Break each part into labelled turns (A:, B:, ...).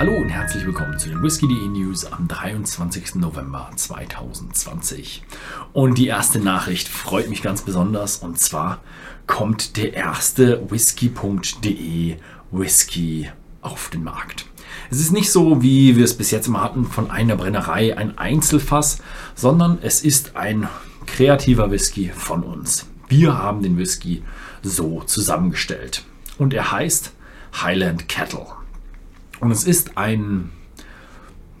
A: Hallo und herzlich willkommen zu den Whisky.de News am 23. November 2020. Und die erste Nachricht freut mich ganz besonders und zwar kommt der erste Whisky.de Whisky auf den Markt. Es ist nicht so, wie wir es bis jetzt immer hatten, von einer Brennerei ein Einzelfass, sondern es ist ein kreativer Whisky von uns. Wir haben den Whisky so zusammengestellt. Und er heißt Highland Kettle. Und es ist ein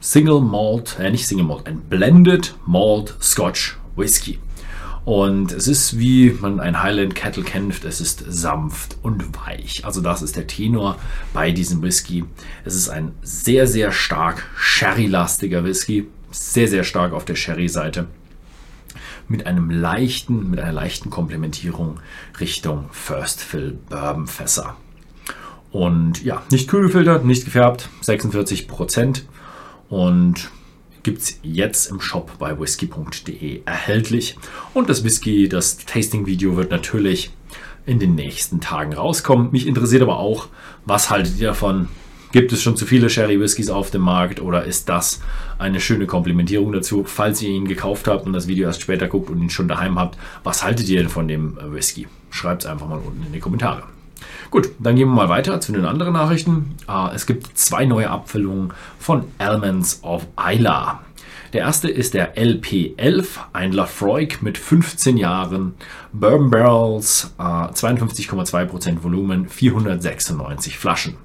A: Single Malt, äh nicht Single Malt, ein Blended Malt Scotch Whisky. Und es ist, wie man ein Highland Kettle kennt, es ist sanft und weich. Also das ist der Tenor bei diesem Whisky. Es ist ein sehr, sehr stark Sherry-lastiger Whisky. Sehr, sehr stark auf der Sherry-Seite. Mit einem leichten, mit einer leichten Komplementierung Richtung First Fill Bourbon Fässer. Und ja, nicht kühl gefiltert, nicht gefärbt, 46 Prozent. Und gibt es jetzt im Shop bei whisky.de erhältlich. Und das Whisky, das Tasting-Video wird natürlich in den nächsten Tagen rauskommen. Mich interessiert aber auch, was haltet ihr davon? Gibt es schon zu viele Sherry Whiskys auf dem Markt oder ist das eine schöne Komplementierung dazu? Falls ihr ihn gekauft habt und das Video erst später guckt und ihn schon daheim habt, was haltet ihr denn von dem Whisky? Schreibt es einfach mal unten in die Kommentare. Gut, dann gehen wir mal weiter zu den anderen Nachrichten. Ah, es gibt zwei neue Abfüllungen von Elements of Isla. Der erste ist der LP11, ein Lafroig mit 15 Jahren, Bourbon Barrels, 52,2% ah, Volumen, 496 Flaschen.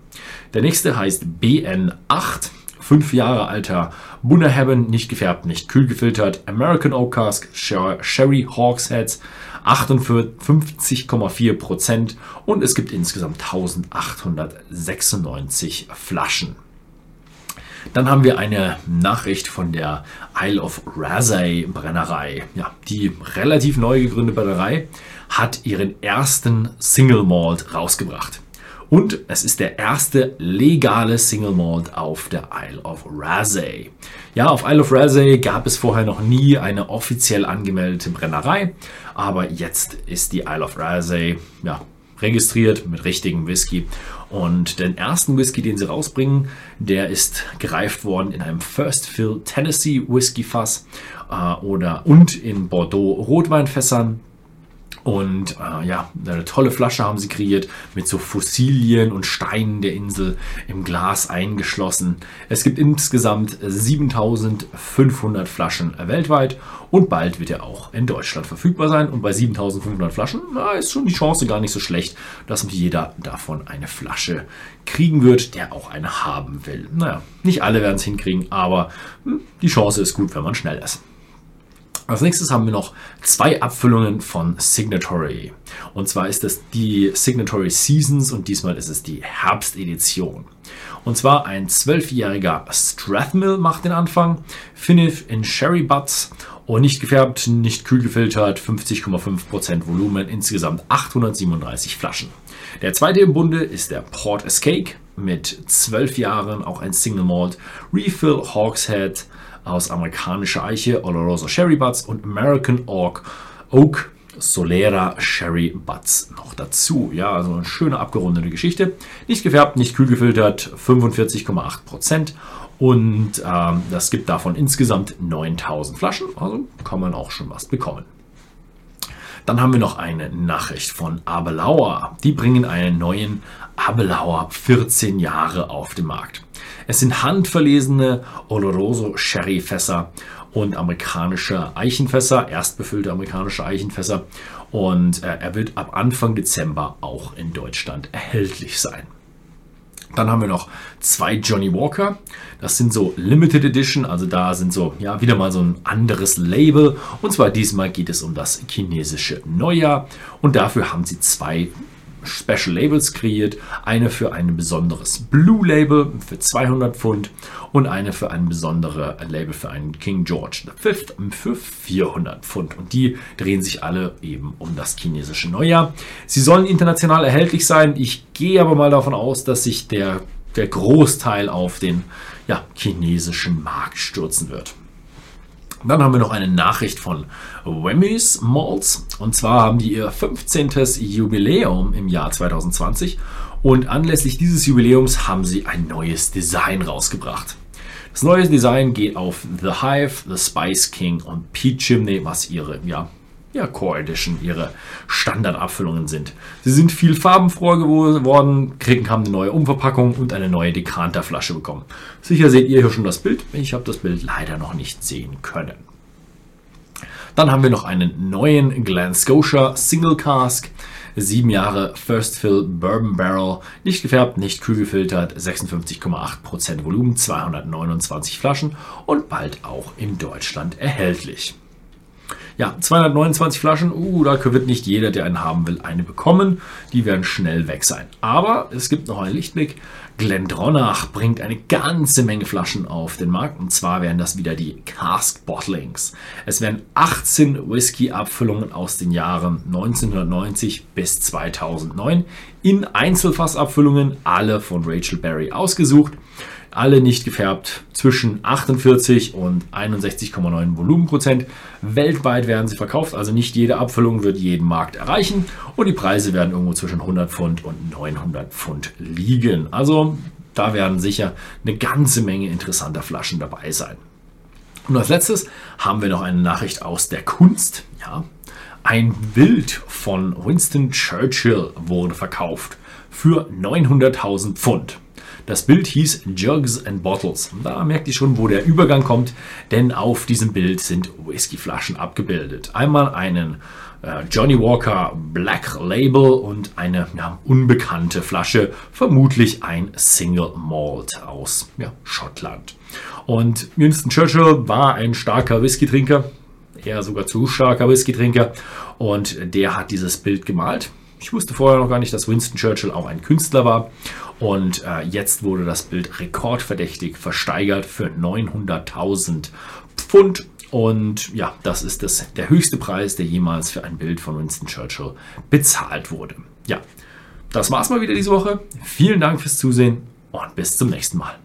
A: Der nächste heißt BN8, 5 Jahre alter Bunnerhaven, nicht gefärbt, nicht kühl gefiltert, American Oak Cask, Sherry Hawksheads, 58,4 Prozent und es gibt insgesamt 1896 Flaschen. Dann haben wir eine Nachricht von der Isle of Razay Brennerei. Ja, die relativ neu gegründete Brennerei hat ihren ersten Single Malt rausgebracht. Und es ist der erste legale Single Malt auf der Isle of Razay. Ja, auf Isle of Razay gab es vorher noch nie eine offiziell angemeldete Brennerei, aber jetzt ist die Isle of Razay ja, registriert mit richtigem Whisky. Und den ersten Whisky, den sie rausbringen, der ist gereift worden in einem First Fill Tennessee Whisky Fass äh, oder und in Bordeaux Rotweinfässern. Und äh, ja, eine tolle Flasche haben sie kreiert mit so Fossilien und Steinen der Insel im Glas eingeschlossen. Es gibt insgesamt 7500 Flaschen weltweit und bald wird er auch in Deutschland verfügbar sein. Und bei 7500 Flaschen na, ist schon die Chance gar nicht so schlecht, dass jeder davon eine Flasche kriegen wird, der auch eine haben will. Naja, nicht alle werden es hinkriegen, aber hm, die Chance ist gut, wenn man schnell ist. Als nächstes haben wir noch zwei Abfüllungen von Signatory. Und zwar ist das die Signatory Seasons und diesmal ist es die Herbstedition. Und zwar ein zwölfjähriger Strathmill macht den Anfang. Finish in Sherry Butts und nicht gefärbt, nicht kühl gefiltert, 50,5% Volumen, insgesamt 837 Flaschen. Der zweite im Bunde ist der Port Escape mit 12 Jahren, auch ein Single Malt, Refill Hawkshead, aus amerikanischer Eiche, Oloroso Sherry Butts und American Oak, Oak Solera Sherry Butts noch dazu. Ja, also eine schöne abgerundete Geschichte. Nicht gefärbt, nicht kühl gefiltert, 45,8% Und ähm, das gibt davon insgesamt 9000 Flaschen. Also kann man auch schon was bekommen. Dann haben wir noch eine Nachricht von Abelauer. Die bringen einen neuen Abelauer 14 Jahre auf den Markt. Es sind handverlesene Oloroso Sherry Fässer und amerikanische Eichenfässer, erstbefüllte amerikanische Eichenfässer. Und äh, er wird ab Anfang Dezember auch in Deutschland erhältlich sein. Dann haben wir noch zwei Johnny Walker. Das sind so Limited Edition, also da sind so, ja, wieder mal so ein anderes Label. Und zwar diesmal geht es um das chinesische Neujahr. Und dafür haben sie zwei Special Labels kreiert. Eine für ein besonderes Blue Label für 200 Pfund und eine für ein besonderes Label für einen King George V für 400 Pfund. Und die drehen sich alle eben um das chinesische Neujahr. Sie sollen international erhältlich sein. Ich gehe aber mal davon aus, dass sich der, der Großteil auf den ja, chinesischen Markt stürzen wird. Dann haben wir noch eine Nachricht von Wemmys Malls. Und zwar haben die ihr 15. Jubiläum im Jahr 2020. Und anlässlich dieses Jubiläums haben sie ein neues Design rausgebracht. Das neue Design geht auf The Hive, The Spice King und Peach Chimney, was ihre ja, ja, Core Edition, ihre Standardabfüllungen sind. Sie sind viel farbenfroher geworden, kriegen haben eine neue Umverpackung und eine neue Dekanterflasche bekommen. Sicher seht ihr hier schon das Bild. Ich habe das Bild leider noch nicht sehen können. Dann haben wir noch einen neuen Glen Scotia Single Cask. Sieben Jahre First Fill Bourbon Barrel, nicht gefärbt, nicht kühl gefiltert, 56,8% Volumen, 229 Flaschen und bald auch in Deutschland erhältlich. Ja, 229 Flaschen, uh, da wird nicht jeder, der einen haben will, eine bekommen. Die werden schnell weg sein. Aber es gibt noch einen Lichtblick. Glendronach bringt eine ganze Menge Flaschen auf den Markt und zwar wären das wieder die Cask Bottlings. Es werden 18 Whisky-Abfüllungen aus den Jahren 1990 bis 2009 in Einzelfassabfüllungen, alle von Rachel Berry ausgesucht alle nicht gefärbt, zwischen 48 und 61,9 Volumenprozent. Weltweit werden sie verkauft, also nicht jede Abfüllung wird jeden Markt erreichen und die Preise werden irgendwo zwischen 100 Pfund und 900 Pfund liegen. Also da werden sicher eine ganze Menge interessanter Flaschen dabei sein. Und als letztes haben wir noch eine Nachricht aus der Kunst. Ja, ein Bild von Winston Churchill wurde verkauft für 900.000 Pfund. Das Bild hieß Jugs and Bottles. Da merkt ihr schon, wo der Übergang kommt, denn auf diesem Bild sind Whiskyflaschen abgebildet. Einmal einen äh, Johnny Walker Black Label und eine ja, unbekannte Flasche, vermutlich ein Single Malt aus ja, Schottland. Und Winston Churchill war ein starker Whisky-Trinker, eher sogar zu starker Whisky-Trinker, und der hat dieses Bild gemalt. Ich wusste vorher noch gar nicht, dass Winston Churchill auch ein Künstler war. Und äh, jetzt wurde das Bild rekordverdächtig versteigert für 900.000 Pfund. Und ja, das ist das, der höchste Preis, der jemals für ein Bild von Winston Churchill bezahlt wurde. Ja, das war's mal wieder diese Woche. Vielen Dank fürs Zusehen und bis zum nächsten Mal.